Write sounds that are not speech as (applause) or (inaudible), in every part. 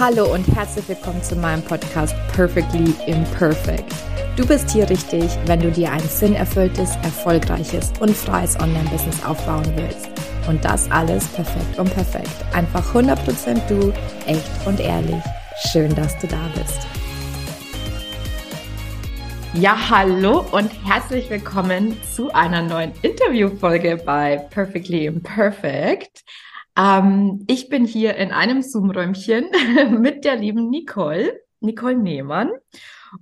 Hallo und herzlich willkommen zu meinem Podcast Perfectly Imperfect. Du bist hier richtig, wenn du dir ein sinnerfülltes, erfolgreiches und freies Online-Business aufbauen willst. Und das alles perfekt und perfekt. Einfach 100% du, echt und ehrlich. Schön, dass du da bist. Ja, hallo und herzlich willkommen zu einer neuen Interviewfolge bei Perfectly Imperfect. Ähm, ich bin hier in einem Zoom-Räumchen (laughs) mit der lieben Nicole, Nicole Nehmann.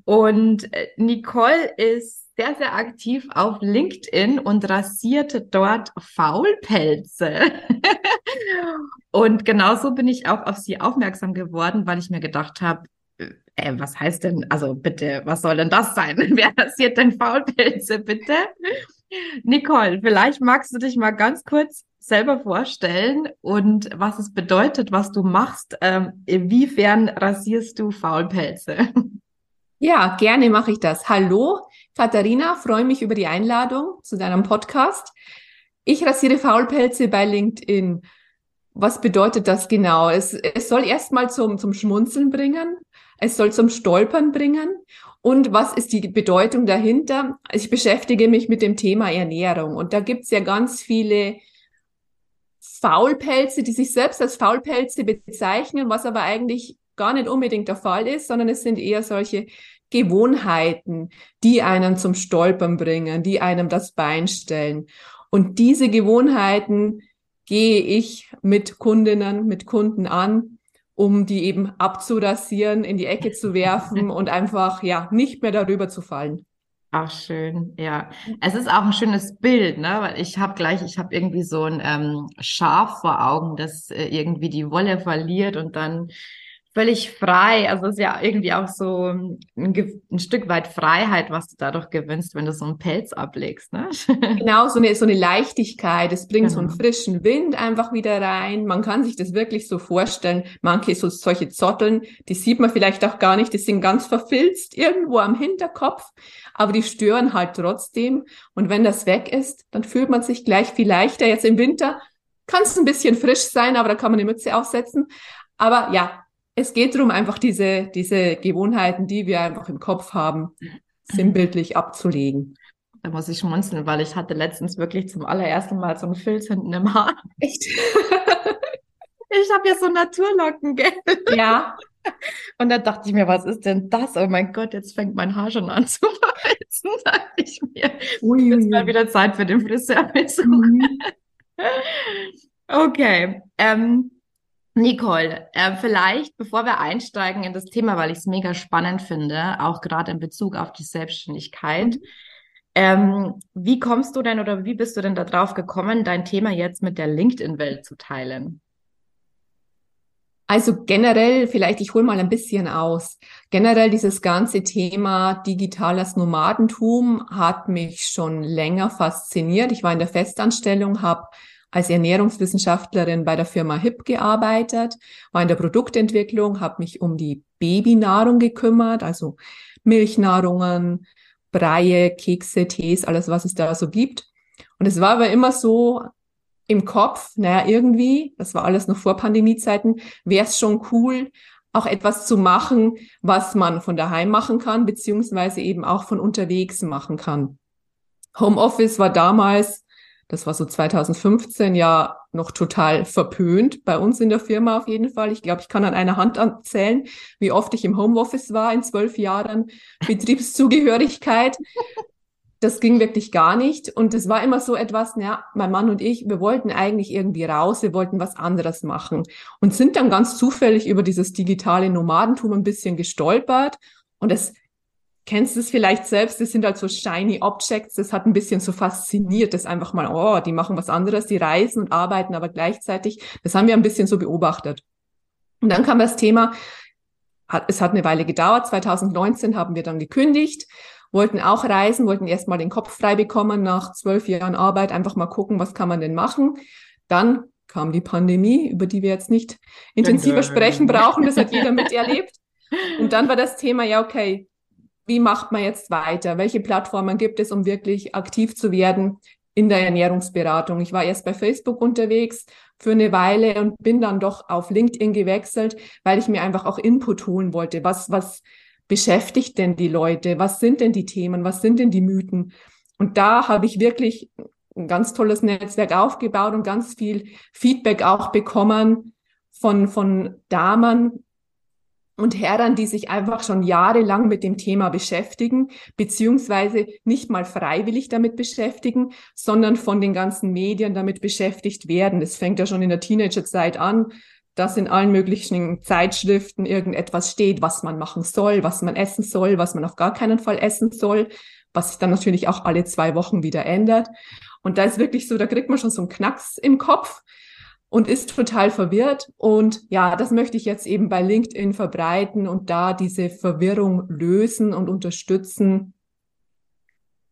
Und äh, Nicole ist sehr, sehr aktiv auf LinkedIn und rasiert dort Faulpelze. (laughs) und genauso bin ich auch auf sie aufmerksam geworden, weil ich mir gedacht habe, äh, was heißt denn, also bitte, was soll denn das sein? (laughs) Wer rasiert denn Faulpelze, bitte? Nicole, vielleicht magst du dich mal ganz kurz selber vorstellen und was es bedeutet, was du machst. Ähm, inwiefern rasierst du Faulpelze? (laughs) Ja, gerne mache ich das. Hallo, Katharina, freue mich über die Einladung zu deinem Podcast. Ich rasiere Faulpelze bei LinkedIn. Was bedeutet das genau? Es, es soll erstmal zum, zum Schmunzeln bringen. Es soll zum Stolpern bringen. Und was ist die Bedeutung dahinter? Ich beschäftige mich mit dem Thema Ernährung. Und da gibt's ja ganz viele Faulpelze, die sich selbst als Faulpelze bezeichnen, was aber eigentlich gar nicht unbedingt der Fall ist, sondern es sind eher solche Gewohnheiten, die einen zum Stolpern bringen, die einem das Bein stellen. Und diese Gewohnheiten gehe ich mit Kundinnen, mit Kunden an, um die eben abzurasieren, in die Ecke zu werfen (laughs) und einfach, ja, nicht mehr darüber zu fallen. Ach, schön, ja. Es ist auch ein schönes Bild, ne? Weil ich habe gleich, ich habe irgendwie so ein ähm, Schaf vor Augen, das äh, irgendwie die Wolle verliert und dann völlig frei. Also es ist ja irgendwie auch so ein, ein, Stück weit Freiheit, was du dadurch gewinnst, wenn du so einen Pelz ablegst. Ne? (laughs) Genau, so eine, so eine Leichtigkeit. Es bringt genau. so einen genau. frischen Wind einfach wieder rein. Man kann sich das wirklich so vorstellen. Manche so solche Zotteln, die sieht man vielleicht auch gar nicht. Die sind ganz verfilzt irgendwo am Hinterkopf, aber die stören halt trotzdem. Und wenn das weg ist, dann fühlt man sich gleich viel leichter. Jetzt im Winter kann es ein bisschen frisch sein, aber da kann man eine Mütze aufsetzen. Aber ja, es geht darum, einfach diese, diese Gewohnheiten, die wir einfach im Kopf haben, sinnbildlich abzulegen. Da muss ich schmunzeln, weil ich hatte letztens wirklich zum allerersten Mal so einen Filz hinten im Haar. Echt? (laughs) ich habe ja so Naturlocken, gell? Ja. Und da dachte ich mir, was ist denn das? Oh mein Gott, jetzt fängt mein Haar schon an zu verheizen, dachte (laughs) ich mir. Ui, jetzt mal wieder Zeit für den Friseurbesuch. (laughs) Mhm. okay. Ähm, Nicole, äh, vielleicht, bevor wir einsteigen in das Thema, weil ich es mega spannend finde, auch gerade in Bezug auf die Selbstständigkeit. Mhm. Ähm, wie kommst du denn oder wie bist du denn darauf gekommen, dein Thema jetzt mit der LinkedIn-Welt zu teilen? Also generell, vielleicht ich hole mal ein bisschen aus. Generell dieses ganze Thema digitales Nomadentum hat mich schon länger fasziniert. Ich war in der Festanstellung, habe als Ernährungswissenschaftlerin bei der Firma HIP gearbeitet, war in der Produktentwicklung, habe mich um die Babynahrung gekümmert, also Milchnahrungen, Breie, Kekse, Tees, alles, was es da so gibt. Und es war aber immer so im Kopf, naja, irgendwie, das war alles noch vor Pandemiezeiten, wäre es schon cool, auch etwas zu machen, was man von daheim machen kann, beziehungsweise eben auch von unterwegs machen kann. Homeoffice war damals das war so 2015 ja noch total verpönt, bei uns in der Firma auf jeden Fall. Ich glaube, ich kann an einer Hand erzählen, wie oft ich im Homeoffice war in zwölf Jahren (laughs) Betriebszugehörigkeit. Das ging wirklich gar nicht. Und es war immer so etwas, ja, mein Mann und ich, wir wollten eigentlich irgendwie raus, wir wollten was anderes machen und sind dann ganz zufällig über dieses digitale Nomadentum ein bisschen gestolpert. Und es kennst du es vielleicht selbst, das sind halt so shiny Objects, das hat ein bisschen so fasziniert, das einfach mal, oh, die machen was anderes, die reisen und arbeiten, aber gleichzeitig, das haben wir ein bisschen so beobachtet. Und dann kam das Thema, hat, es hat eine Weile gedauert, 2019 haben wir dann gekündigt, wollten auch reisen, wollten erstmal den Kopf frei bekommen nach zwölf Jahren Arbeit, einfach mal gucken, was kann man denn machen. Dann kam die Pandemie, über die wir jetzt nicht intensiver sprechen brauchen, das hat jeder miterlebt. Und dann war das Thema, ja, okay, wie macht man jetzt weiter? Welche Plattformen gibt es, um wirklich aktiv zu werden in der Ernährungsberatung. Ich war erst bei Facebook unterwegs für eine Weile und bin dann doch auf LinkedIn gewechselt, weil ich mir einfach auch Input holen wollte. Was, was beschäftigt denn die Leute? Was sind denn die Themen? Was sind denn die Mythen? Und da habe ich wirklich ein ganz tolles Netzwerk aufgebaut und ganz viel Feedback auch bekommen von, von Damen, und Herren, die sich einfach schon jahrelang mit dem Thema beschäftigen, beziehungsweise nicht mal freiwillig damit beschäftigen, sondern von den ganzen Medien damit beschäftigt werden. Das fängt ja schon in der Teenagerzeit an, dass in allen möglichen Zeitschriften irgendetwas steht, was man machen soll, was man essen soll, was man auf gar keinen Fall essen soll, was sich dann natürlich auch alle zwei Wochen wieder ändert. Und da ist wirklich so, da kriegt man schon so einen Knacks im Kopf und ist total verwirrt. Und ja, das möchte ich jetzt eben bei LinkedIn verbreiten und da diese Verwirrung lösen und unterstützen,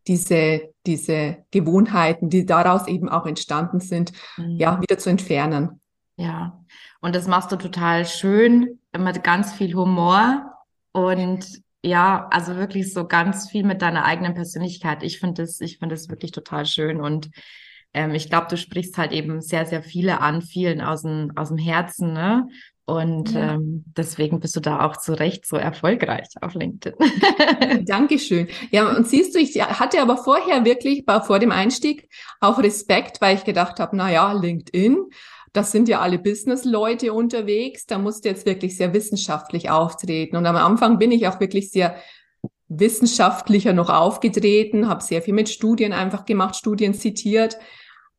diese, diese Gewohnheiten, die daraus eben auch entstanden sind, mhm. ja, wieder zu entfernen. Ja, und das machst du total schön, mit ganz viel Humor und ja, also wirklich so ganz viel mit deiner eigenen Persönlichkeit. Ich finde das, ich finde das wirklich total schön und ähm, ich glaube, du sprichst halt eben sehr, sehr viele an, vielen aus dem, aus dem Herzen, ne? Und ja. ähm, deswegen bist du da auch zu Recht so erfolgreich auf LinkedIn. (laughs) Dankeschön. Ja, und siehst du, ich hatte aber vorher wirklich, vor dem Einstieg, auch Respekt, weil ich gedacht habe, na ja, LinkedIn, das sind ja alle Business-Leute unterwegs, da musst du jetzt wirklich sehr wissenschaftlich auftreten. Und am Anfang bin ich auch wirklich sehr wissenschaftlicher noch aufgetreten, habe sehr viel mit Studien einfach gemacht, Studien zitiert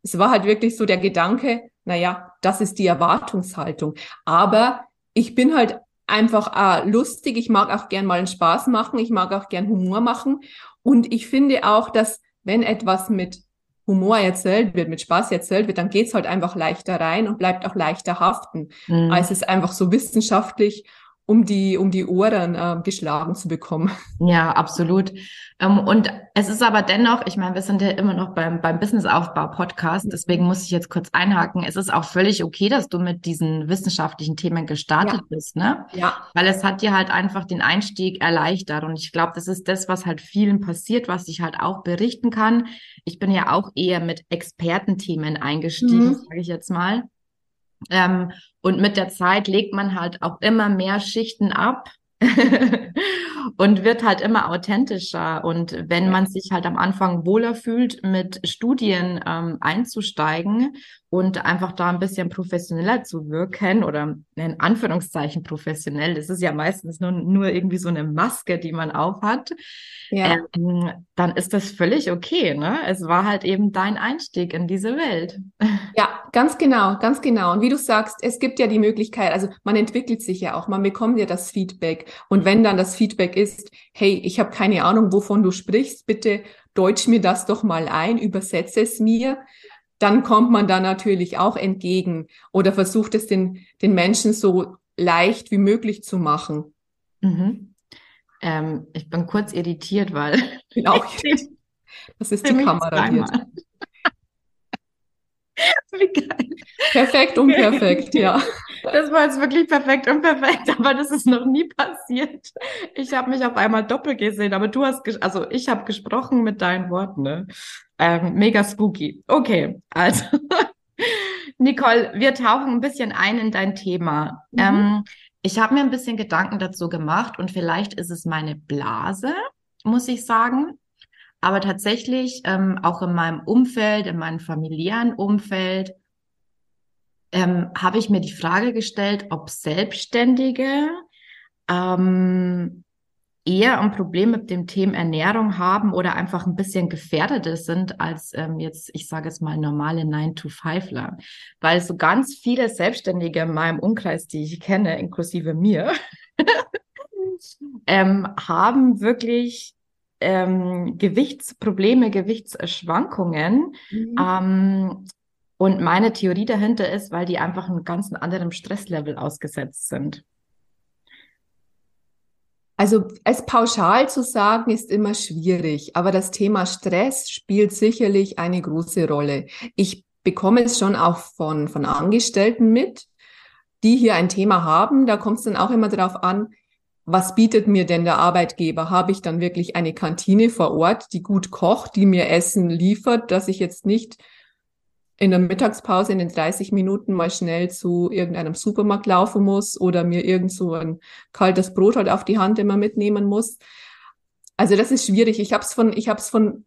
es war halt wirklich so der Gedanke, naja, das ist die Erwartungshaltung. Aber ich bin halt einfach äh, lustig, ich mag auch gern mal einen Spaß machen, ich mag auch gern Humor machen. Und ich finde auch, dass wenn etwas mit Humor erzählt wird, mit Spaß erzählt wird, dann geht's halt einfach leichter rein und bleibt auch leichter haften, mhm. als es einfach so wissenschaftlich um die, um die Ohren äh, geschlagen zu bekommen. Ja, absolut. Ähm, und es ist aber dennoch, ich meine, wir sind ja immer noch beim, beim Businessaufbau-Podcast, deswegen muss ich jetzt kurz einhaken. Es ist auch völlig okay, dass du mit diesen wissenschaftlichen Themen gestartet ja. bist, ne? Ja. Weil es hat dir halt einfach den Einstieg erleichtert. Und ich glaube, das ist das, was halt vielen passiert, was ich halt auch berichten kann. Ich bin ja auch eher mit Expertenthemen eingestiegen, mhm. sage ich jetzt mal. Ähm, und mit der Zeit legt man halt auch immer mehr Schichten ab (laughs) und wird halt immer authentischer. Und wenn man sich halt am Anfang wohler fühlt, mit Studien ähm, einzusteigen und einfach da ein bisschen professioneller zu wirken oder in Anführungszeichen professionell, das ist ja meistens nur, nur irgendwie so eine Maske, die man aufhat, ja. ähm, dann ist das völlig okay. Ne? Es war halt eben dein Einstieg in diese Welt. Ja, ganz genau, ganz genau. Und wie du sagst, es gibt ja die Möglichkeit, also man entwickelt sich ja auch, man bekommt ja das Feedback. Und wenn dann das Feedback ist, hey, ich habe keine Ahnung, wovon du sprichst, bitte deutsch mir das doch mal ein, übersetze es mir, dann kommt man da natürlich auch entgegen oder versucht es den, den Menschen so leicht wie möglich zu machen. Mhm. Ähm, ich bin kurz irritiert, weil. Ich bin auch (laughs) Das ist die Kamera hier. (laughs) Wie geil. Perfekt und perfekt, ja. (laughs) Das war jetzt wirklich perfekt und perfekt, aber das ist noch nie passiert. Ich habe mich auf einmal doppelt gesehen, aber du hast, also ich habe gesprochen mit deinen Worten, ne? Ähm, mega spooky. Okay, also (laughs) Nicole, wir tauchen ein bisschen ein in dein Thema. Mhm. Ähm, ich habe mir ein bisschen Gedanken dazu gemacht und vielleicht ist es meine Blase, muss ich sagen. Aber tatsächlich ähm, auch in meinem Umfeld, in meinem familiären Umfeld, ähm, habe ich mir die Frage gestellt, ob Selbstständige ähm, eher ein Problem mit dem Thema Ernährung haben oder einfach ein bisschen gefährdeter sind als ähm, jetzt, ich sage es mal, normale 9-to-5ler. Weil so ganz viele Selbstständige in meinem Umkreis, die ich kenne, inklusive mir, (laughs) ähm, haben wirklich ähm, Gewichtsprobleme, Gewichtsschwankungen. Mhm. Ähm, und meine Theorie dahinter ist, weil die einfach einem ganz anderen Stresslevel ausgesetzt sind. Also es pauschal zu sagen ist immer schwierig, aber das Thema Stress spielt sicherlich eine große Rolle. Ich bekomme es schon auch von, von Angestellten mit, die hier ein Thema haben. Da kommt es dann auch immer darauf an, was bietet mir denn der Arbeitgeber? Habe ich dann wirklich eine Kantine vor Ort, die gut kocht, die mir Essen liefert, dass ich jetzt nicht in der Mittagspause in den 30 Minuten mal schnell zu irgendeinem Supermarkt laufen muss oder mir irgend so ein kaltes Brot halt auf die Hand immer mitnehmen muss. Also das ist schwierig. Ich habe es von, ich habe es von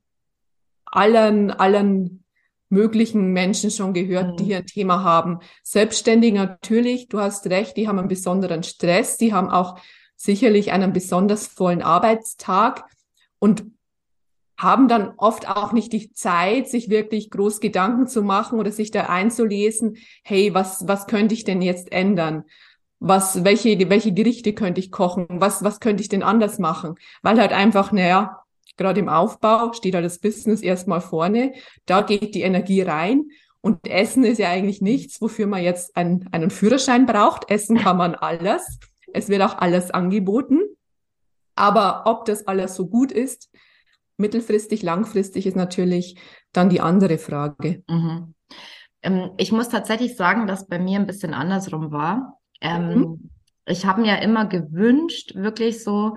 allen, allen möglichen Menschen schon gehört, mhm. die hier ein Thema haben. Selbstständig natürlich, du hast recht, die haben einen besonderen Stress, die haben auch sicherlich einen besonders vollen Arbeitstag und haben dann oft auch nicht die Zeit, sich wirklich groß Gedanken zu machen oder sich da einzulesen, hey, was, was könnte ich denn jetzt ändern? Was, welche, welche Gerichte könnte ich kochen? Was, was könnte ich denn anders machen? Weil halt einfach, naja, gerade im Aufbau steht halt das Business erstmal vorne. Da geht die Energie rein. Und Essen ist ja eigentlich nichts, wofür man jetzt einen, einen Führerschein braucht. Essen kann man alles. Es wird auch alles angeboten. Aber ob das alles so gut ist, mittelfristig, langfristig ist natürlich dann die andere Frage. Mhm. Ähm, ich muss tatsächlich sagen, dass bei mir ein bisschen andersrum war. Ähm, mhm. Ich habe mir immer gewünscht, wirklich so,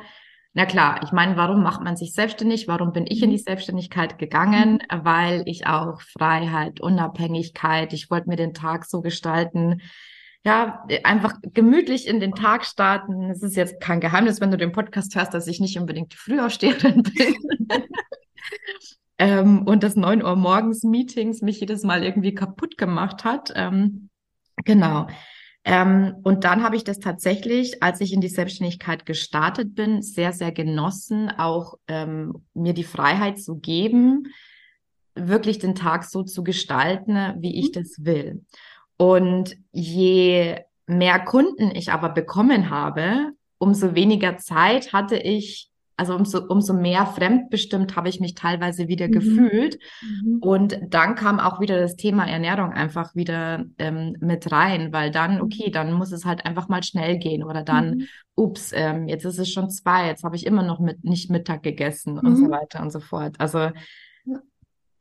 na klar, ich meine, warum macht man sich selbstständig? Warum bin ich in die mhm. Selbstständigkeit gegangen? Mhm. Weil ich auch Freiheit, Unabhängigkeit, ich wollte mir den Tag so gestalten, ja, einfach gemütlich in den Tag starten. Es ist jetzt kein Geheimnis, wenn du den Podcast hörst, dass ich nicht unbedingt die Frühaufsteherin (laughs) bin. ähm, und das neun Uhr morgens Meetings mich jedes Mal irgendwie kaputt gemacht hat. Ähm, genau. Ähm, und dann habe ich das tatsächlich, als ich in die Selbstständigkeit gestartet bin, sehr, sehr genossen, auch ähm, mir die Freiheit zu geben, wirklich den Tag so zu gestalten, wie ich mhm. das will. Und je mehr Kunden ich aber bekommen habe, umso weniger Zeit hatte ich, also umso, umso mehr fremdbestimmt habe ich mich teilweise wieder mhm. gefühlt. Mhm. Und dann kam auch wieder das Thema Ernährung einfach wieder ähm, mit rein, weil dann, mhm. okay, dann muss es halt einfach mal schnell gehen oder dann, mhm. ups, ähm, jetzt ist es schon zwei, jetzt habe ich immer noch mit, nicht Mittag gegessen und so mhm. weiter und so fort. Also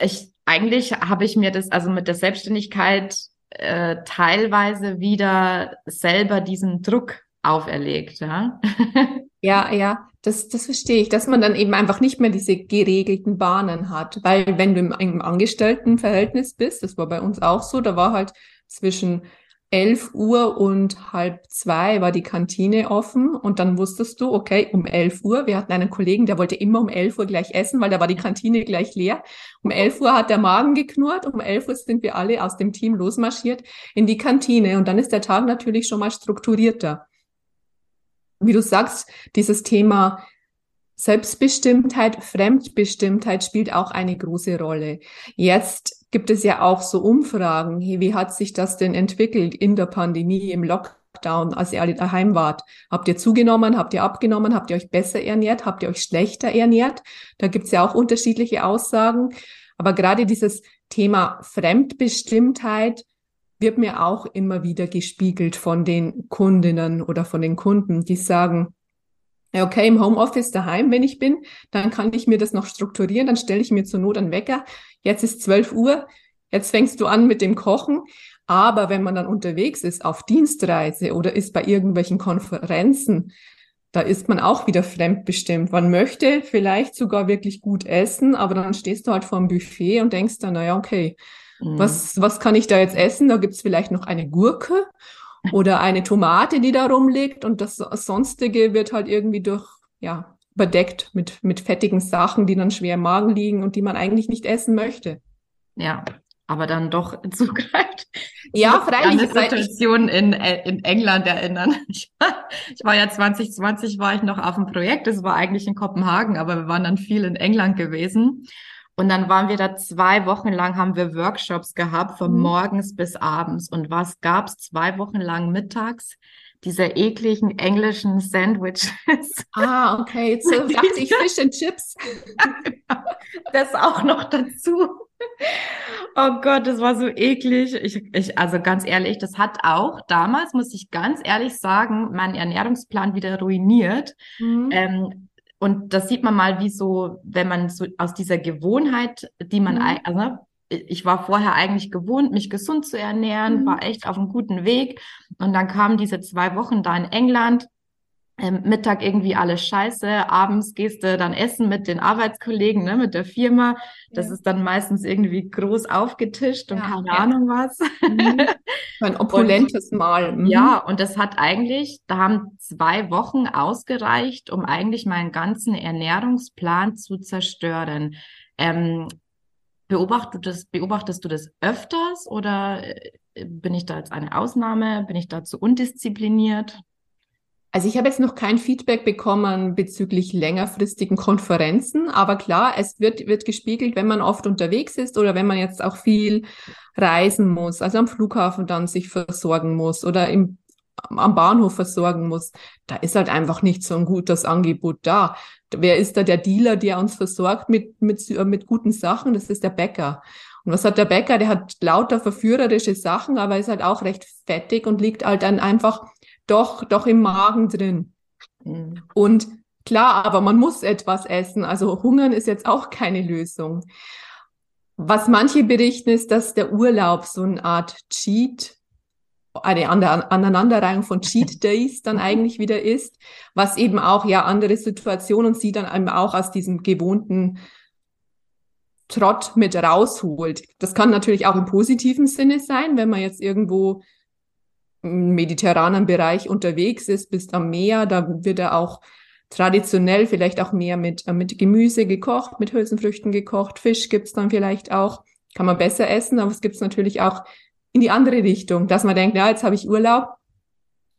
ich, eigentlich habe ich mir das, also mit der Selbstständigkeit äh, teilweise wieder selber diesen Druck auferlegt, ja. (laughs) ja, ja, das, das verstehe ich, dass man dann eben einfach nicht mehr diese geregelten Bahnen hat, weil wenn du im, im Angestelltenverhältnis bist, das war bei uns auch so, da war halt zwischen 11 Uhr und halb zwei war die Kantine offen und dann wusstest du, okay, um 11 Uhr, wir hatten einen Kollegen, der wollte immer um 11 Uhr gleich essen, weil da war die Kantine gleich leer. Um 11 Uhr hat der Magen geknurrt, um 11 Uhr sind wir alle aus dem Team losmarschiert in die Kantine und dann ist der Tag natürlich schon mal strukturierter. Wie du sagst, dieses Thema Selbstbestimmtheit, Fremdbestimmtheit spielt auch eine große Rolle. Jetzt gibt es ja auch so Umfragen. Wie hat sich das denn entwickelt in der Pandemie, im Lockdown, als ihr alle daheim wart? Habt ihr zugenommen? Habt ihr abgenommen? Habt ihr euch besser ernährt? Habt ihr euch schlechter ernährt? Da gibt es ja auch unterschiedliche Aussagen. Aber gerade dieses Thema Fremdbestimmtheit wird mir auch immer wieder gespiegelt von den Kundinnen oder von den Kunden, die sagen, okay, im Homeoffice daheim, wenn ich bin, dann kann ich mir das noch strukturieren, dann stelle ich mir zur Not einen Wecker. Jetzt ist 12 Uhr, jetzt fängst du an mit dem Kochen. Aber wenn man dann unterwegs ist auf Dienstreise oder ist bei irgendwelchen Konferenzen, da ist man auch wieder fremdbestimmt. Man möchte vielleicht sogar wirklich gut essen, aber dann stehst du halt vor dem Buffet und denkst dann, naja, okay, mhm. was, was kann ich da jetzt essen? Da gibt's vielleicht noch eine Gurke oder eine Tomate, die da rumliegt und das Sonstige wird halt irgendwie durch, ja, überdeckt mit, mit fettigen Sachen, die dann schwer im Magen liegen und die man eigentlich nicht essen möchte. Ja, aber dann doch zugreift. (laughs) Ja, freilich. An eine Situation in, äh, in England erinnern. (laughs) Ich war, ich war ja 2020 war ich noch auf dem Projekt. Das war eigentlich in Kopenhagen, aber wir waren dann viel in England gewesen. Und dann waren wir da zwei Wochen lang, haben wir Workshops gehabt, von mhm. morgens bis abends. Und was gab's zwei Wochen lang mittags? Diese ekligen englischen Sandwiches. Ah, okay. Jetzt so (laughs) dachte ich Fish and Chips. (laughs) das auch noch dazu. Oh Gott, das war so eklig. Ich, ich, also ganz ehrlich, das hat auch damals, muss ich ganz ehrlich sagen, meinen Ernährungsplan wieder ruiniert. Mhm. Ähm, und das sieht man mal, wie so, wenn man so aus dieser Gewohnheit, die man, mhm. also ich war vorher eigentlich gewohnt, mich gesund zu ernähren, mhm. war echt auf einem guten Weg. Und dann kamen diese zwei Wochen da in England. Ähm, Mittag irgendwie alles scheiße, abends gehst du dann essen mit den Arbeitskollegen, ne, mit der Firma. Das ja. ist dann meistens irgendwie groß aufgetischt ja, und keine ja. Ahnung was. Mhm. (laughs) Ein opulentes und, Mal. Mhm. Ja, und das hat eigentlich, da haben zwei Wochen ausgereicht, um eigentlich meinen ganzen Ernährungsplan zu zerstören. Ähm, beobachtest, du das, beobachtest du das öfters oder äh, bin ich da jetzt eine Ausnahme? Bin ich da zu undiszipliniert? Also ich habe jetzt noch kein Feedback bekommen bezüglich längerfristigen Konferenzen, aber klar, es wird, wird gespiegelt, wenn man oft unterwegs ist oder wenn man jetzt auch viel reisen muss, also am Flughafen dann sich versorgen muss oder im, am Bahnhof versorgen muss. Da ist halt einfach nicht so ein gutes Angebot da. Wer ist da der Dealer, der uns versorgt mit, mit, mit guten Sachen? Das ist der Bäcker. Und was hat der Bäcker? Der hat lauter verführerische Sachen, aber ist halt auch recht fettig und liegt halt dann einfach doch, doch im Magen drin. Mhm. Und klar, aber man muss etwas essen. Also hungern ist jetzt auch keine Lösung. Was manche berichten, ist, dass der Urlaub so eine Art Cheat, eine Aneinanderreihung von Cheat (laughs) Days dann eigentlich wieder ist, was eben auch ja andere Situationen sie dann eben auch aus diesem gewohnten Trott mit rausholt. Das kann natürlich auch im positiven Sinne sein, wenn man jetzt irgendwo mediterranen Bereich unterwegs ist, bist am Meer, da wird er auch traditionell vielleicht auch mehr mit, äh, mit Gemüse gekocht, mit Hülsenfrüchten gekocht, Fisch gibt's dann vielleicht auch, kann man besser essen, aber es gibt's natürlich auch in die andere Richtung, dass man denkt, ja, jetzt habe ich Urlaub,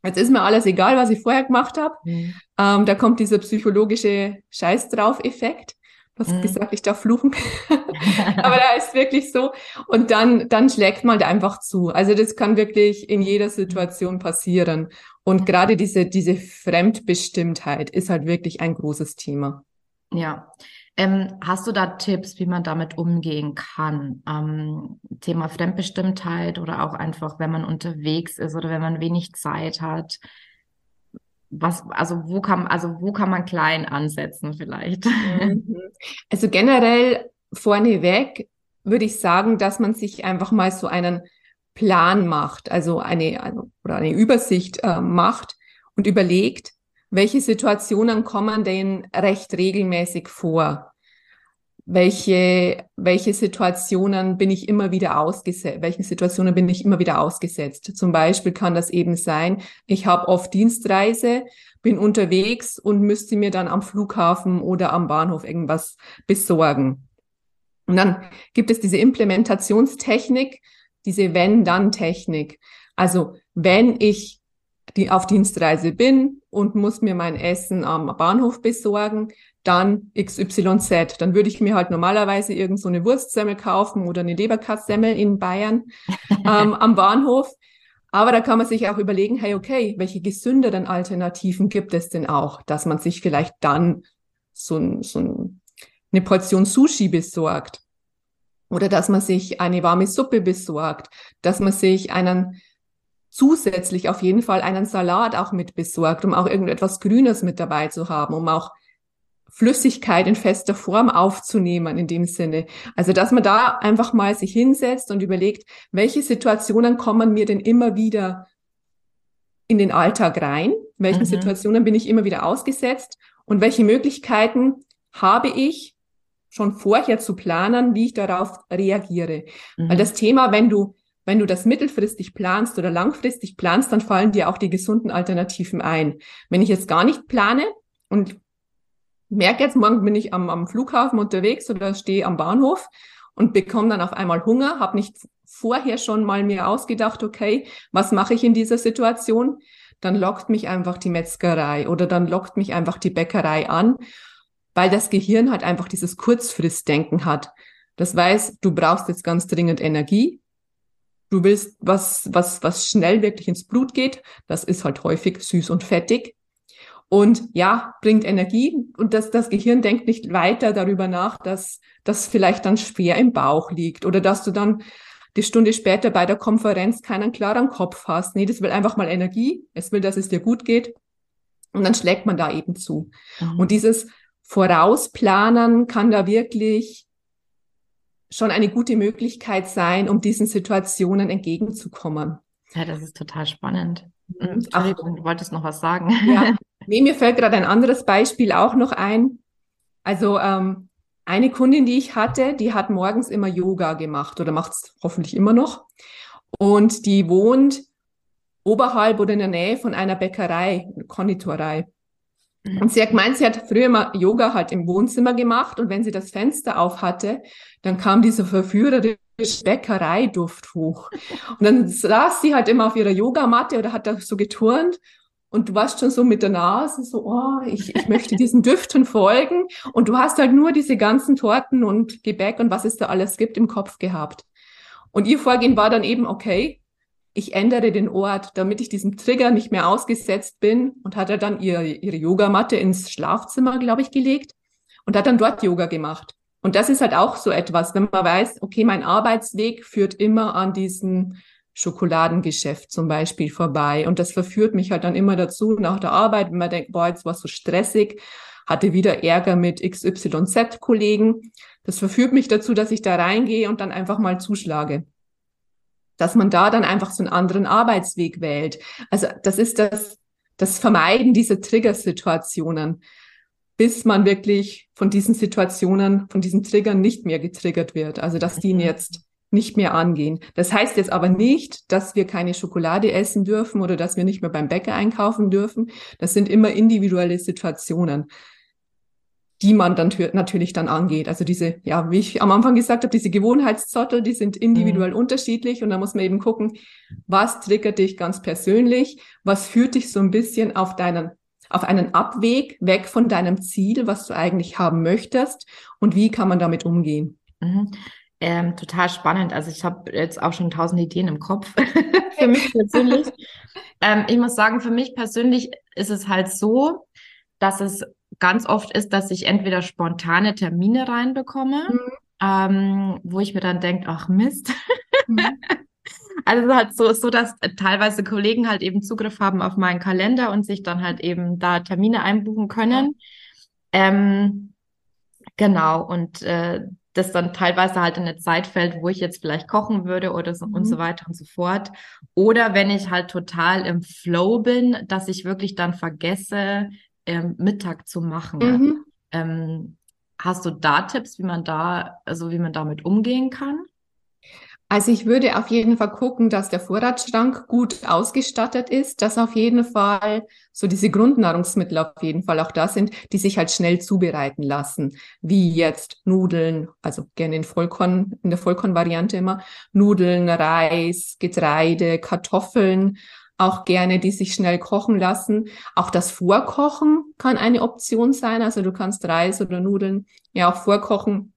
jetzt ist mir alles egal, was ich vorher gemacht habe. Mhm. Ähm, da kommt dieser psychologische Scheiß drauf Effekt. Du hast mhm. gesagt, ich darf fluchen. (laughs) (laughs) Aber da ist wirklich so. Und dann, dann schlägt man da einfach zu. Also das kann wirklich in jeder Situation passieren. Und gerade diese, diese Fremdbestimmtheit ist halt wirklich ein großes Thema. Ja. Ähm, hast du da Tipps, wie man damit umgehen kann? Ähm, Thema Fremdbestimmtheit oder auch einfach, wenn man unterwegs ist oder wenn man wenig Zeit hat was, also wo kann, also wo kann man klein ansetzen vielleicht? Mhm. (laughs) Also generell vorneweg würde ich sagen, dass man sich einfach mal so einen Plan macht, also eine, also, oder eine Übersicht äh, macht und überlegt, welche Situationen kommen denn recht regelmäßig vor? Welche, welche Situationen bin ich immer wieder ausgesetzt, welchen Situationen bin ich immer wieder ausgesetzt. Zum Beispiel kann das eben sein, ich habe oft Dienstreise, bin unterwegs und müsste mir dann am Flughafen oder am Bahnhof irgendwas besorgen. Und dann gibt es diese Implementationstechnik, diese Wenn-Dann-Technik. Also wenn ich die auf Dienstreise bin und muss mir mein Essen am Bahnhof besorgen, dann XYZ. Dann würde ich mir halt normalerweise irgend so eine Wurstsemmel kaufen oder eine Leberkassemmel in Bayern (laughs) ähm, am Bahnhof. Aber da kann man sich auch überlegen, hey, okay, welche gesünderen Alternativen gibt es denn auch, dass man sich vielleicht dann so, so eine Portion Sushi besorgt oder dass man sich eine warme Suppe besorgt, dass man sich einen zusätzlich auf jeden Fall einen Salat auch mit besorgt, um auch irgendetwas Grünes mit dabei zu haben, um auch Flüssigkeit in fester Form aufzunehmen in dem Sinne. Also, dass man da einfach mal sich hinsetzt und überlegt, welche Situationen kommen mir denn immer wieder in den Alltag rein? Welchen mhm. Situationen bin ich immer wieder ausgesetzt? Und welche Möglichkeiten habe ich schon vorher zu planen, wie ich darauf reagiere? Mhm. Weil das Thema, wenn du wenn du das mittelfristig planst oder langfristig planst, dann fallen dir auch die gesunden Alternativen ein. Wenn ich jetzt gar nicht plane und merke jetzt, morgen bin ich am, am Flughafen unterwegs oder stehe am Bahnhof und bekomme dann auf einmal Hunger, habe nicht vorher schon mal mir ausgedacht, okay, was mache ich in dieser Situation? Dann lockt mich einfach die Metzgerei oder dann lockt mich einfach die Bäckerei an, weil das Gehirn halt einfach dieses Kurzfristdenken hat. Das weiß, du brauchst jetzt ganz dringend Energie. Du willst was, was, was schnell wirklich ins Blut geht. Das ist halt häufig süß und fettig und ja, bringt Energie und das, das Gehirn denkt nicht weiter darüber nach, dass das vielleicht dann schwer im Bauch liegt oder dass du dann die Stunde später bei der Konferenz keinen klaren Kopf hast. Nee, das will einfach mal Energie. Es will, dass es dir gut geht. Und dann schlägt man da eben zu. Mhm. Und dieses Vorausplanen kann da wirklich schon eine gute Möglichkeit sein, um diesen Situationen entgegenzukommen. Ja, das ist total spannend. Mhm. Entschuldigung, Ach, du wolltest noch was sagen. Ja, (laughs) Nee, mir fällt gerade ein anderes Beispiel auch noch ein. Also ähm, eine Kundin, die ich hatte, die hat morgens immer Yoga gemacht oder macht es hoffentlich immer noch. Und die wohnt oberhalb oder in der Nähe von einer Bäckerei, Konditorei. Mhm. Und sie hat gemeint, sie hat früher mal Yoga halt im Wohnzimmer gemacht und wenn sie das Fenster auf hatte, dann kam dieser verführerische Bäckereiduft hoch. Und dann saß sie halt immer auf ihrer Yogamatte oder hat da so geturnt und du warst schon so mit der Nase so, oh, ich, ich möchte diesen Düften folgen und du hast halt nur diese ganzen Torten und Gebäck und was es da alles gibt im Kopf gehabt. Und ihr Vorgehen war dann eben, okay, ich ändere den Ort, damit ich diesem Trigger nicht mehr ausgesetzt bin und hat er dann ihre, ihre Yogamatte ins Schlafzimmer, glaube ich, gelegt und hat dann dort Yoga gemacht. Und das ist halt auch so etwas, wenn man weiß, okay, mein Arbeitsweg führt immer an diesen Schokoladengeschäft zum Beispiel vorbei. Und das verführt mich halt dann immer dazu, nach der Arbeit, wenn man denkt, boah, jetzt war es so stressig, hatte wieder Ärger mit XYZ-Kollegen. Das verführt mich dazu, dass ich da reingehe und dann einfach mal zuschlage. Dass man da dann einfach so einen anderen Arbeitsweg wählt. Also das ist das, das Vermeiden dieser Triggersituationen, bis man wirklich von diesen Situationen, von diesen Triggern nicht mehr getriggert wird. Also dass die ihn mhm. jetzt nicht mehr angehen. Das heißt jetzt aber nicht, dass wir keine Schokolade essen dürfen oder dass wir nicht mehr beim Bäcker einkaufen dürfen. Das sind immer individuelle Situationen, die man dann natürlich dann angeht. Also diese, ja, wie ich am Anfang gesagt habe, diese Gewohnheitszottel, die sind individuell mhm. unterschiedlich und da muss man eben gucken, was triggert dich ganz persönlich, was führt dich so ein bisschen auf deinen auf einen Abweg weg von deinem Ziel, was du eigentlich haben möchtest und wie kann man damit umgehen? Ähm, total spannend. Also ich habe jetzt auch schon tausend Ideen im Kopf (laughs) für mich persönlich. ähm, ich muss sagen, für mich persönlich ist es halt so, dass es ganz oft ist, dass ich entweder spontane Termine reinbekomme, mhm. ähm, wo ich mir dann denke, ach Mist. Mhm. (laughs) Also halt so so, dass teilweise Kollegen halt eben Zugriff haben auf meinen Kalender und sich dann halt eben da Termine einbuchen können. Ja. Ähm, genau, und äh, das dann teilweise halt in eine Zeit fällt, wo ich jetzt vielleicht kochen würde oder so mhm. und so weiter und so fort. Oder wenn ich halt total im Flow bin, dass ich wirklich dann vergesse, ähm, Mittag zu machen. Mhm. Ähm, hast du da Tipps, wie man da, also wie man damit umgehen kann? Also ich würde auf jeden Fall gucken, dass der Vorratsschrank gut ausgestattet ist, dass auf jeden Fall so diese Grundnahrungsmittel auf jeden Fall auch da sind, die sich halt schnell zubereiten lassen, wie jetzt Nudeln, also gerne in Vollkorn, in der Vollkornvariante immer, Nudeln, Reis, Getreide, Kartoffeln, auch gerne, die sich schnell kochen lassen. Auch das Vorkochen kann eine Option sein. Also du kannst Reis oder Nudeln ja auch vorkochen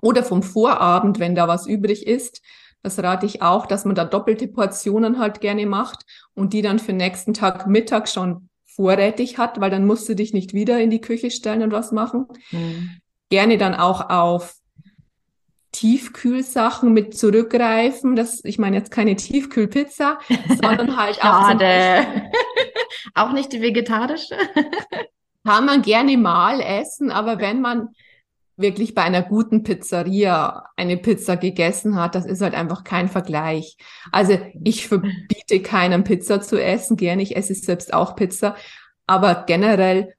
oder vom Vorabend, wenn da was übrig ist, das rate ich auch, dass man da doppelte Portionen halt gerne macht und die dann für nächsten Tag Mittag schon vorrätig hat, weil dann musst du dich nicht wieder in die Küche stellen und was machen. Mhm. Gerne dann auch auf Tiefkühlsachen mit zurückgreifen. Das, ich meine jetzt keine Tiefkühlpizza, (laughs) sondern halt auch. (laughs) auch nicht die vegetarische. Kann man gerne mal essen, aber wenn man wirklich bei einer guten Pizzeria eine Pizza gegessen hat, das ist halt einfach kein Vergleich. Also ich verbiete keinem Pizza zu essen, gerne, ich esse selbst auch Pizza, aber generell,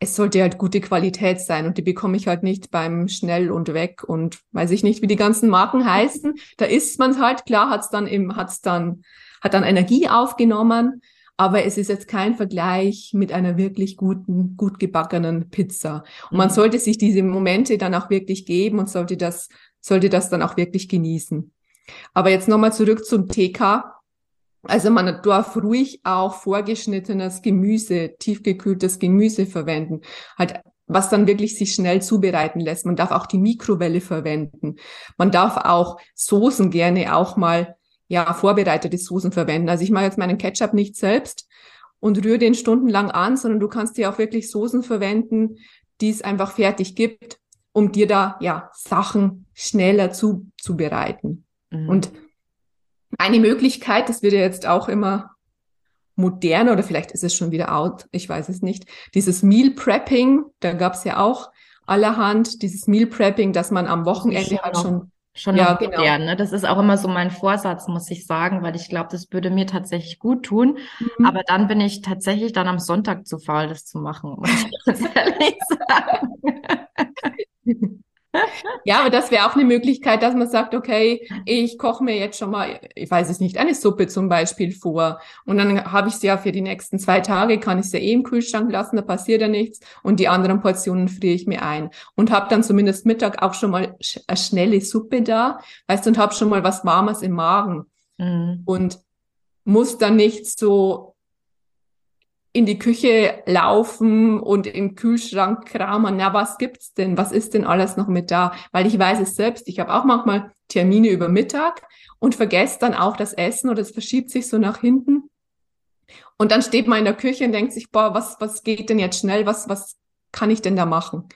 es sollte halt gute Qualität sein und die bekomme ich halt nicht beim Schnell und Weg und weiß ich nicht, wie die ganzen Marken (laughs) heißen. Da isst man halt, klar, hat's dann im, hat's dann, hat dann Energie aufgenommen, aber es ist jetzt kein Vergleich mit einer wirklich guten, gut gebackenen Pizza. Und man mhm. sollte sich diese Momente dann auch wirklich geben und sollte das, sollte das dann auch wirklich genießen. Aber jetzt nochmal zurück zum TK. Also man darf ruhig auch vorgeschnittenes Gemüse, tiefgekühltes Gemüse verwenden. Halt was dann wirklich sich schnell zubereiten lässt. Man darf auch die Mikrowelle verwenden. Man darf auch Soßen gerne auch mal ja, vorbereitete Soßen verwenden. Also ich mache jetzt meinen Ketchup nicht selbst und rühre den stundenlang an, sondern du kannst dir auch wirklich Soßen verwenden, die es einfach fertig gibt, um dir da ja Sachen schneller zu, zubereiten. Mhm. Und eine Möglichkeit, das wird ja jetzt auch immer moderner oder vielleicht ist es schon wieder out, ich weiß es nicht, dieses Meal Prepping, da gab es ja auch allerhand dieses Meal Prepping, dass man am Wochenende halt schon Schon ja, genau. modern, ne? Das ist auch immer so mein Vorsatz, muss ich sagen, weil ich glaube, das würde mir tatsächlich gut tun. Mhm. Aber dann bin ich tatsächlich dann am Sonntag zu faul, das zu machen, muss ich (laughs) ganz ehrlich sagen. (laughs) Ja, aber das wäre auch eine Möglichkeit, dass man sagt, okay, ich koche mir jetzt schon mal, ich weiß es nicht, eine Suppe zum Beispiel vor. Und dann habe ich sie ja für die nächsten zwei Tage, kann ich sie eh im Kühlschrank lassen, da passiert ja nichts. Und die anderen Portionen friere ich mir ein. Und habe dann zumindest Mittag auch schon mal eine schnelle Suppe da, weißt du, und habe schon mal was Warmes im Magen. Mhm. Und muss dann nicht so in die Küche laufen und im Kühlschrank kramen, na, was gibt's denn? Was ist denn alles noch mit da? Weil ich weiß es selbst, ich habe auch manchmal Termine über Mittag und vergesse dann auch das Essen oder es verschiebt sich so nach hinten. Und dann steht man in der Küche und denkt sich, boah, was, was geht denn jetzt schnell? Was, was kann ich denn da machen?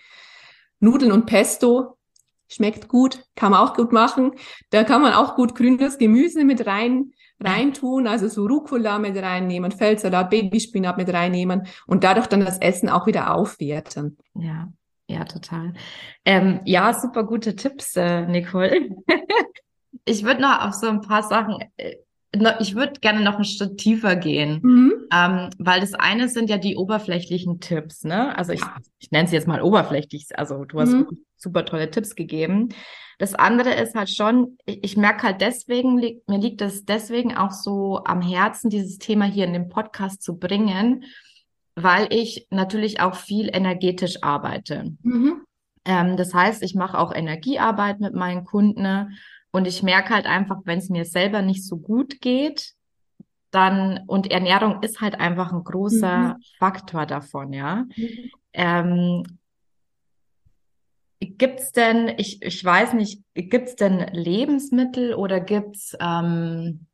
Nudeln und Pesto schmeckt gut, kann man auch gut machen. Da kann man auch gut grünes Gemüse mit rein reintun, also so Rucola mit reinnehmen, Feldsalat, Babyspinat mit reinnehmen und dadurch dann das Essen auch wieder aufwerten. Ja, ja, total. Ähm, ja, super gute Tipps, äh, Nicole. (laughs) ich würde noch auf so ein paar Sachen, äh, ich würde gerne noch ein Stück tiefer gehen, mhm. ähm, weil das eine sind ja die oberflächlichen Tipps, ne? Also ich, ich nenne sie jetzt mal oberflächlich, also du hast mhm. super tolle Tipps gegeben. Das andere ist halt schon, ich, ich merke halt deswegen, mir liegt es deswegen auch so am Herzen, dieses Thema hier in den Podcast zu bringen, weil ich natürlich auch viel energetisch arbeite. Mhm. Ähm, das heißt, ich mache auch Energiearbeit mit meinen Kunden und ich merke halt einfach, wenn es mir selber nicht so gut geht, dann, und Ernährung ist halt einfach ein großer mhm. Faktor davon, ja. Mhm. Ähm, Gibt's denn, ich, ich weiß nicht, gibt's denn Lebensmittel oder gibt's, ähm,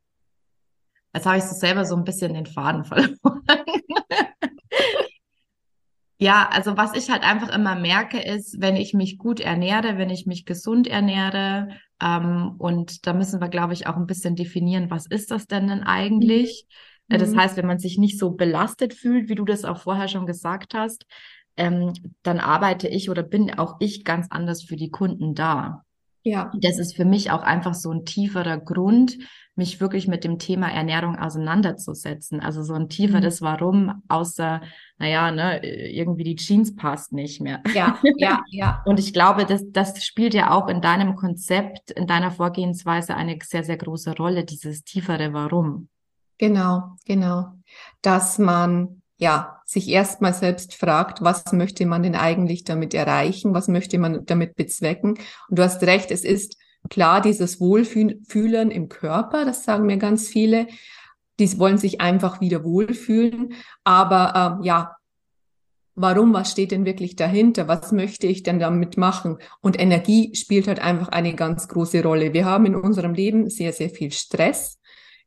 jetzt habe ich so selber so ein bisschen den Faden verloren. (laughs) ja, also was ich halt einfach immer merke, ist, wenn ich mich gut ernähre, wenn ich mich gesund ernähre, ähm, und da müssen wir, glaube ich, auch ein bisschen definieren, was ist das denn denn eigentlich? Mhm. Das heißt, wenn man sich nicht so belastet fühlt, wie du das auch vorher schon gesagt hast, ähm, dann arbeite ich oder bin auch ich ganz anders für die Kunden da. Ja. Das ist für mich auch einfach so ein tieferer Grund, mich wirklich mit dem Thema Ernährung auseinanderzusetzen. Also so ein tieferes mhm. Warum, außer, naja, ne, irgendwie die Jeans passt nicht mehr. Ja, ja, ja. (laughs) Und ich glaube, das, das spielt ja auch in deinem Konzept, in deiner Vorgehensweise eine sehr, sehr große Rolle, dieses tiefere Warum. Genau, genau. Dass man ja, sich erstmal selbst fragt, was möchte man denn eigentlich damit erreichen? Was möchte man damit bezwecken? Und du hast recht, es ist klar dieses Wohlfühlen im Körper, das sagen mir ganz viele. Die wollen sich einfach wieder wohlfühlen. Aber äh, ja, warum, was steht denn wirklich dahinter? Was möchte ich denn damit machen? Und Energie spielt halt einfach eine ganz große Rolle. Wir haben in unserem Leben sehr, sehr viel Stress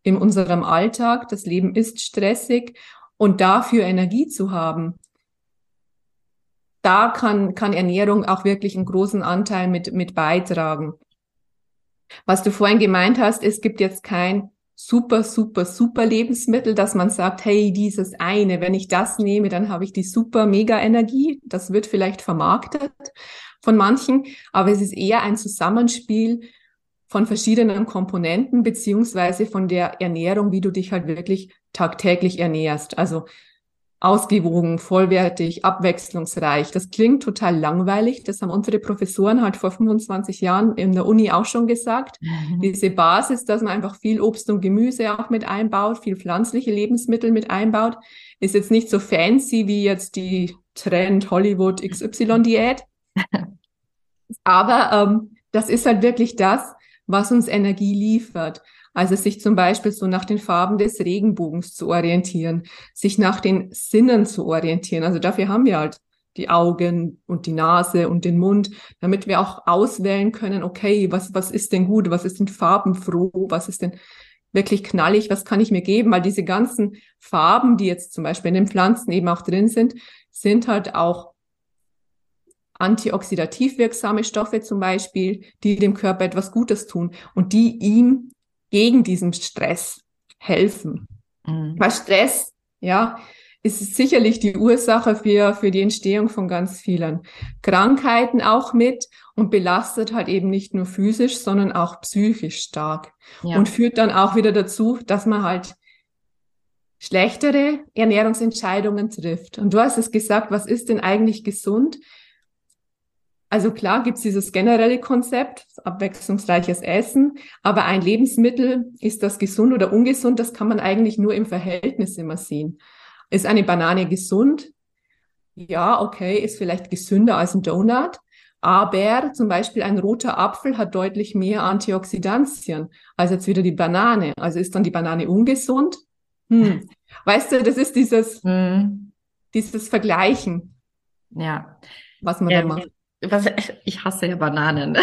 in unserem Alltag. Das Leben ist stressig und dafür Energie zu haben, da kann, kann Ernährung auch wirklich einen großen Anteil mit, mit beitragen. Was du vorhin gemeint hast, es gibt jetzt kein super, super, super Lebensmittel, dass man sagt, hey, dieses eine, wenn ich das nehme, dann habe ich die super, mega Energie. Das wird vielleicht vermarktet von manchen, aber es ist eher ein Zusammenspiel von verschiedenen Komponenten beziehungsweise von der Ernährung, wie du dich halt wirklich tagtäglich ernährst. Also ausgewogen, vollwertig, abwechslungsreich. Das klingt total langweilig. Das haben unsere Professoren halt vor 25 Jahren in der Uni auch schon gesagt. Mhm. Diese Basis, dass man einfach viel Obst und Gemüse auch mit einbaut, viel pflanzliche Lebensmittel mit einbaut, ist jetzt nicht so fancy wie jetzt die Trend Hollywood XY Diät. (laughs) Aber ähm, das ist halt wirklich das, was uns Energie liefert. Also sich zum Beispiel so nach den Farben des Regenbogens zu orientieren, sich nach den Sinnen zu orientieren. Also dafür haben wir halt die Augen und die Nase und den Mund, damit wir auch auswählen können, okay, was, was ist denn gut, was ist denn farbenfroh, was ist denn wirklich knallig, was kann ich mir geben, weil diese ganzen Farben, die jetzt zum Beispiel in den Pflanzen eben auch drin sind, sind halt auch antioxidativ wirksame Stoffe zum Beispiel, die dem Körper etwas Gutes tun und die ihm gegen diesen Stress helfen. Mhm. Weil Stress, ja, ist sicherlich die Ursache für, für die Entstehung von ganz vielen Krankheiten auch mit und belastet halt eben nicht nur physisch, sondern auch psychisch stark. Ja. Und führt dann auch wieder dazu, dass man halt schlechtere Ernährungsentscheidungen trifft. Und du hast es gesagt, was ist denn eigentlich gesund? Also klar gibt's dieses generelle Konzept, abwechslungsreiches Essen, aber ein Lebensmittel, ist das gesund oder ungesund, das kann man eigentlich nur im Verhältnis immer sehen. Ist eine Banane gesund? Ja, okay, ist vielleicht gesünder als ein Donut, aber zum Beispiel ein roter Apfel hat deutlich mehr Antioxidantien als jetzt wieder die Banane. Also ist dann die Banane ungesund? Hm. (laughs) Weißt du, das ist dieses, hm. dieses Vergleichen. Ja. Was man ähm, da macht was, ich hasse ja Bananen. (laughs)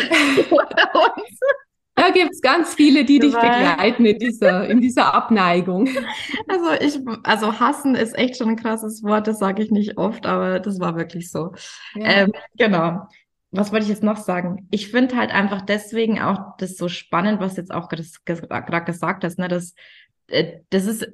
da gibt's ganz viele, die dich begleiten in dieser, in dieser Abneigung. Also ich, also hassen ist echt schon ein krasses Wort, das sage ich nicht oft, aber das war wirklich so. Ja. Ähm, genau. Was wollte ich jetzt noch sagen? Ich finde halt einfach deswegen auch das so spannend, was jetzt auch gerade gesagt hast, ne, dass äh, das ist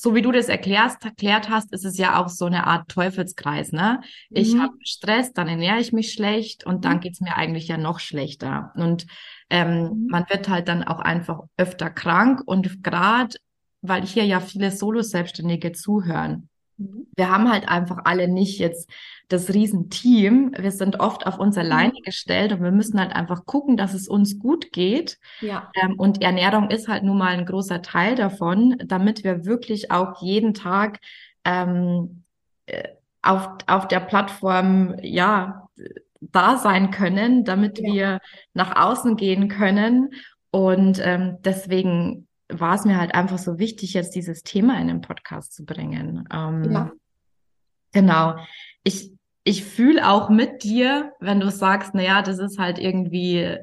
so wie du das erklärst, erklärt hast, ist es ja auch so eine Art Teufelskreis, ne? Ich mhm. habe Stress, dann ernähre ich mich schlecht und dann mhm. geht's mir eigentlich ja noch schlechter. Und ähm, mhm. man wird halt dann auch einfach öfter krank und gerade, weil hier ja viele Solo-Selbstständige zuhören. Wir haben halt einfach alle nicht jetzt das Riesenteam. Wir sind oft auf uns alleine mhm. gestellt und wir müssen halt einfach gucken, dass es uns gut geht. Ja. Ähm, und Ernährung ist halt nun mal ein großer Teil davon, damit wir wirklich auch jeden Tag ähm, äh, auf, auf der Plattform, ja, da sein können, damit ja. wir nach außen gehen können. Und ähm, deswegen war es mir halt einfach so wichtig, jetzt dieses Thema in den Podcast zu bringen. Ähm, ja. Genau. Ich, ich fühle auch mit dir, wenn du sagst, na ja, das ist halt irgendwie äh,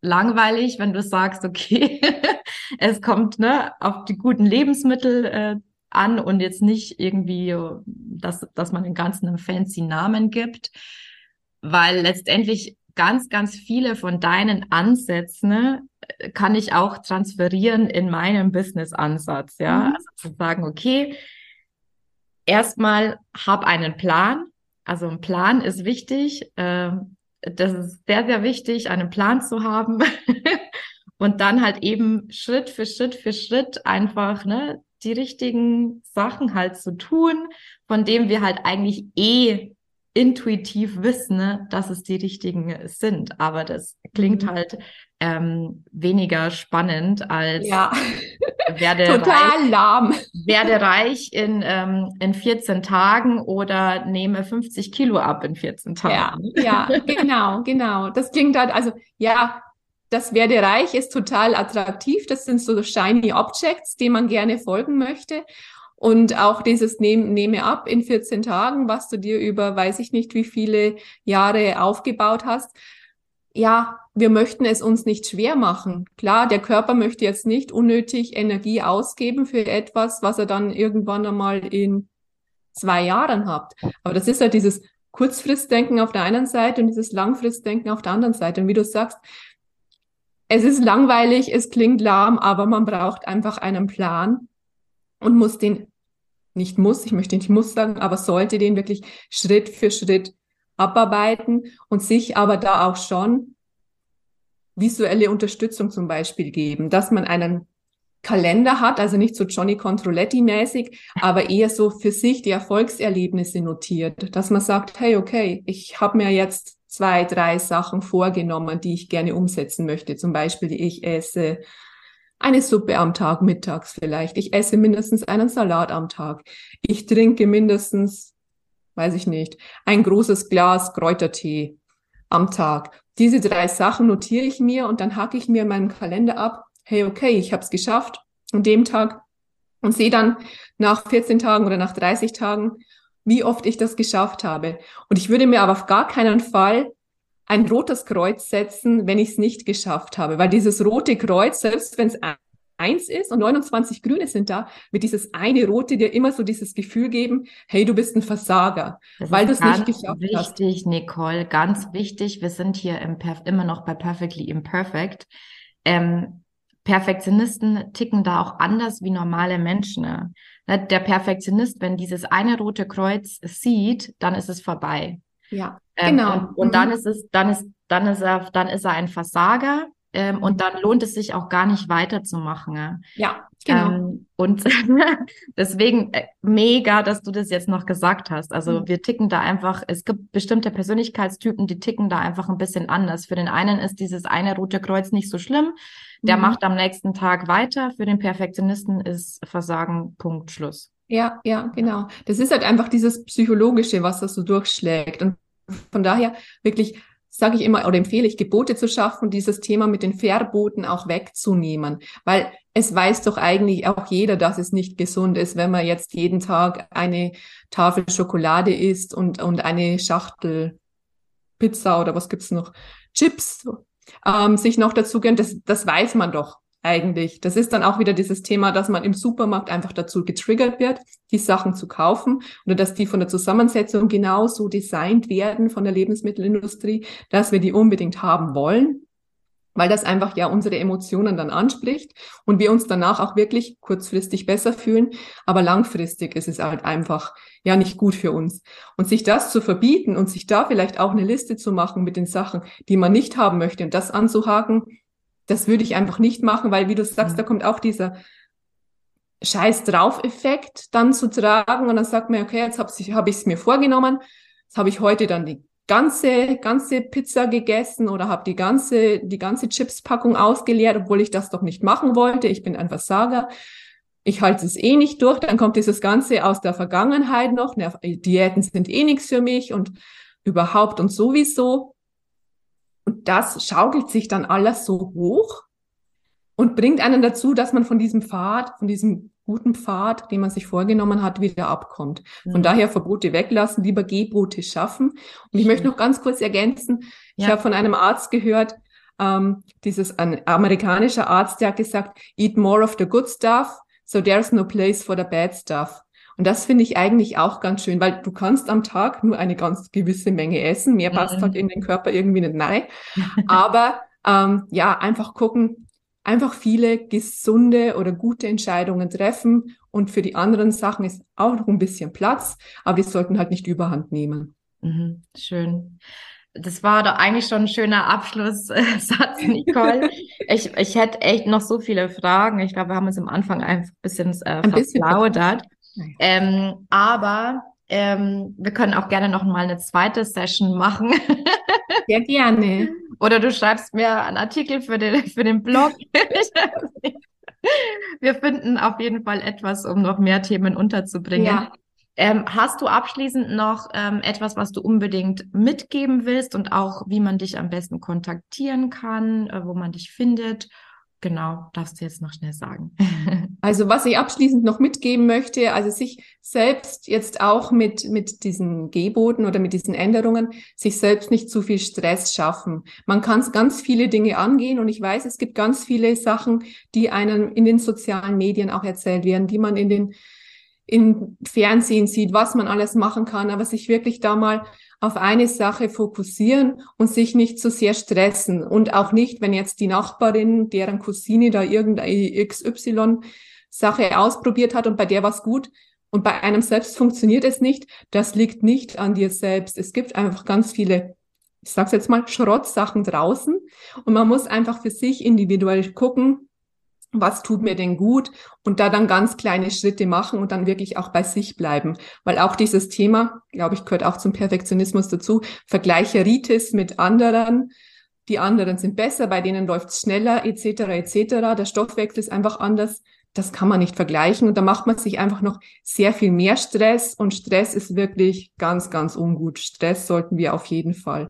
langweilig, wenn du sagst, okay, (laughs) es kommt ne, auf die guten Lebensmittel äh, an und jetzt nicht irgendwie, dass, dass man den Ganzen einen fancy Namen gibt, weil letztendlich ganz, ganz viele von deinen Ansätzen ne, kann ich auch transferieren in meinem Business-Ansatz, ja, mhm. also zu sagen, okay, erstmal hab einen Plan, also ein Plan ist wichtig. Äh, das ist sehr, sehr wichtig, einen Plan zu haben. (laughs) und dann halt eben Schritt für Schritt für Schritt einfach ne, die richtigen Sachen halt zu tun, von dem wir halt eigentlich eh intuitiv wissen, ne, dass es die richtigen sind. Aber das klingt mhm. halt ähm, weniger spannend als ja. (laughs) werde total reich, lahm. Werde (laughs) reich in, ähm, in 14 Tagen oder nehme 50 Kilo ab in 14 Tagen. Ja, ja genau, genau. Das klingt halt, also ja, das werde reich ist total attraktiv. Das sind so shiny Objects, denen man gerne folgen möchte. Und auch dieses nehme, nehme ab in 14 Tagen, was du dir über weiß ich nicht wie viele Jahre aufgebaut hast. Ja, wir möchten es uns nicht schwer machen. Klar, der Körper möchte jetzt nicht unnötig Energie ausgeben für etwas, was er dann irgendwann einmal in zwei Jahren hat. Aber das ist halt dieses Kurzfristdenken auf der einen Seite und dieses Langfristdenken auf der anderen Seite. Und wie du sagst, es ist langweilig, es klingt lahm, aber man braucht einfach einen Plan und muss den nicht muss, ich möchte nicht muss sagen, aber sollte den wirklich Schritt für Schritt abarbeiten und sich aber da auch schon visuelle Unterstützung zum Beispiel geben, dass man einen Kalender hat, also nicht so Johnny Controletti mäßig, aber eher so für sich die Erfolgserlebnisse notiert, dass man sagt, hey, okay, ich habe mir jetzt zwei, drei Sachen vorgenommen, die ich gerne umsetzen möchte. Zum Beispiel, ich esse eine Suppe am Tag, mittags vielleicht. Ich esse mindestens einen Salat am Tag. Ich trinke mindestens, weiß ich nicht, ein großes Glas Kräutertee am Tag. Diese drei Sachen notiere ich mir und dann hacke ich mir in meinem Kalender ab, hey, okay, ich habe es geschafft an dem Tag und sehe dann nach 14 Tagen oder nach 30 Tagen, wie oft ich das geschafft habe. Und ich würde mir aber auf gar keinen Fall ein rotes Kreuz setzen, wenn ich es nicht geschafft habe. Weil dieses rote Kreuz, selbst wenn es eins ist und 29 Grüne sind da, wird dieses eine rote dir immer so dieses Gefühl geben, hey, du bist ein Versager, das weil du es nicht geschafft wichtig, hast. Wichtig, Nicole, ganz wichtig. Wir sind hier im immer noch bei Perfectly Imperfect. Ähm, Perfektionisten ticken da auch anders wie normale Menschen. Ne? Der Perfektionist, wenn dieses eine rote Kreuz sieht, dann ist es vorbei. Ja, ähm, genau. Und, und mhm. dann ist es, dann ist, dann ist er, dann ist er ein Versager. Ähm, und dann lohnt es sich auch gar nicht weiterzumachen. Ja, genau. Ähm, und (laughs) deswegen äh, mega, dass du das jetzt noch gesagt hast. Also mhm. wir ticken da einfach, es gibt bestimmte Persönlichkeitstypen, die ticken da einfach ein bisschen anders. Für den einen ist dieses eine rote Kreuz nicht so schlimm. Der mhm. macht am nächsten Tag weiter. Für den Perfektionisten ist Versagen, Punkt, Schluss. Ja, ja, genau. Das ist halt einfach dieses Psychologische, was das so durchschlägt. Und von daher wirklich sage ich immer oder empfehle ich, Gebote zu schaffen, dieses Thema mit den Verboten auch wegzunehmen. Weil es weiß doch eigentlich auch jeder, dass es nicht gesund ist, wenn man jetzt jeden Tag eine Tafel Schokolade isst und, und eine Schachtel Pizza oder was gibt's noch? Chips ähm, sich noch dazu gönnt. Das, das weiß man doch eigentlich. Das ist dann auch wieder dieses Thema, dass man im Supermarkt einfach dazu getriggert wird, die Sachen zu kaufen oder dass die von der Zusammensetzung genauso designt werden von der Lebensmittelindustrie, dass wir die unbedingt haben wollen, weil das einfach ja unsere Emotionen dann anspricht und wir uns danach auch wirklich kurzfristig besser fühlen, aber langfristig ist es halt einfach ja nicht gut für uns. Und sich das zu verbieten und sich da vielleicht auch eine Liste zu machen mit den Sachen, die man nicht haben möchte und das anzuhaken, das würde ich einfach nicht machen, weil wie du sagst, mhm. da kommt auch dieser Scheiß drauf Effekt dann zu tragen und dann sagt man, okay, jetzt habe hab ich es mir vorgenommen, jetzt habe ich heute dann die ganze ganze Pizza gegessen oder habe die ganze die ganze Chips-Packung ausgeleert, obwohl ich das doch nicht machen wollte. Ich bin ein Versager. Ich halte es eh nicht durch. Dann kommt dieses Ganze aus der Vergangenheit noch. Diäten sind eh nichts für mich und überhaupt und sowieso. Und das schaukelt sich dann alles so hoch und bringt einen dazu, dass man von diesem Pfad, von diesem guten Pfad, den man sich vorgenommen hat, wieder abkommt. Von mhm. daher Verbote weglassen, lieber Gebote schaffen. Und ich möchte noch ganz kurz ergänzen, ja. ich habe von einem Arzt gehört, ähm, dieses ein amerikanischer Arzt, der hat gesagt, eat more of the good stuff, so there's no place for the bad stuff. Und das finde ich eigentlich auch ganz schön, weil du kannst am Tag nur eine ganz gewisse Menge essen. Mehr passt mhm. halt in den Körper irgendwie nicht rein. (laughs) Aber ähm, ja, einfach gucken, einfach viele gesunde oder gute Entscheidungen treffen. Und für die anderen Sachen ist auch noch ein bisschen Platz, aber die sollten halt nicht überhand nehmen. Mhm, schön. Das war doch eigentlich schon ein schöner Abschlusssatz, (laughs) Nicole. ich, ich hätte echt noch so viele Fragen. Ich glaube, wir haben uns am Anfang einfach ein bisschen äh, ein verplaudert. Ähm, aber ähm, wir können auch gerne noch mal eine zweite Session machen. (laughs) Sehr gerne. Oder du schreibst mir einen Artikel für den, für den Blog. (laughs) wir finden auf jeden Fall etwas, um noch mehr Themen unterzubringen. Ja. Ähm, hast du abschließend noch ähm, etwas, was du unbedingt mitgeben willst und auch, wie man dich am besten kontaktieren kann, äh, wo man dich findet? Genau, darfst du jetzt noch schnell sagen. (laughs) also was ich abschließend noch mitgeben möchte, also sich selbst jetzt auch mit, mit diesen Geboten oder mit diesen Änderungen, sich selbst nicht zu viel Stress schaffen. Man kann ganz viele Dinge angehen und ich weiß, es gibt ganz viele Sachen, die einem in den sozialen Medien auch erzählt werden, die man in den in Fernsehen sieht, was man alles machen kann, aber sich wirklich da mal auf eine Sache fokussieren und sich nicht zu so sehr stressen. Und auch nicht, wenn jetzt die Nachbarin, deren Cousine da irgendeine XY-Sache ausprobiert hat und bei der was gut und bei einem selbst funktioniert es nicht, das liegt nicht an dir selbst. Es gibt einfach ganz viele, ich sag's jetzt mal, Schrottsachen draußen und man muss einfach für sich individuell gucken, was tut mir denn gut und da dann ganz kleine Schritte machen und dann wirklich auch bei sich bleiben. Weil auch dieses Thema, glaube ich, gehört auch zum Perfektionismus dazu, Vergleicheritis mit anderen. Die anderen sind besser, bei denen läuft's schneller, etc., etc. Der Stoffwechsel ist einfach anders. Das kann man nicht vergleichen und da macht man sich einfach noch sehr viel mehr Stress und Stress ist wirklich ganz, ganz ungut. Stress sollten wir auf jeden Fall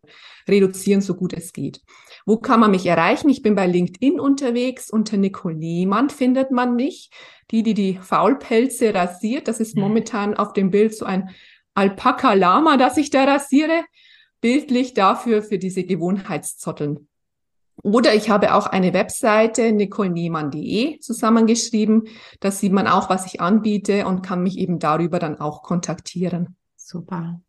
reduzieren, so gut es geht. Wo kann man mich erreichen? Ich bin bei LinkedIn unterwegs. Unter Nicole Niemann findet man mich. Die, die die Faulpelze rasiert. Das ist momentan auf dem Bild so ein Alpaka-Lama, das ich da rasiere. Bildlich dafür für diese Gewohnheitszotteln. Oder ich habe auch eine Webseite, nicoleniemann.de zusammengeschrieben. Da sieht man auch, was ich anbiete und kann mich eben darüber dann auch kontaktieren. Super.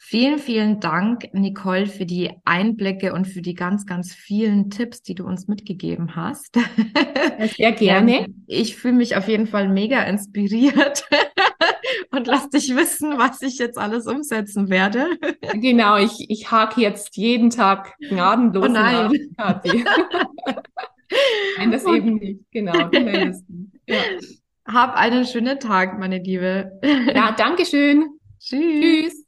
Vielen, vielen Dank, Nicole, für die Einblicke und für die ganz, ganz vielen Tipps, die du uns mitgegeben hast. Sehr (laughs) gerne. Ich fühle mich auf jeden Fall mega inspiriert (laughs) und lass dich wissen, was ich jetzt alles umsetzen werde. Genau, ich, ich hake jetzt jeden Tag gnadenlos oh nein. nach, (laughs) Nein, das okay. eben nicht. Genau, ja. Hab einen schönen Tag, meine Liebe. Ja, danke schön. Tschüss. Tschüss.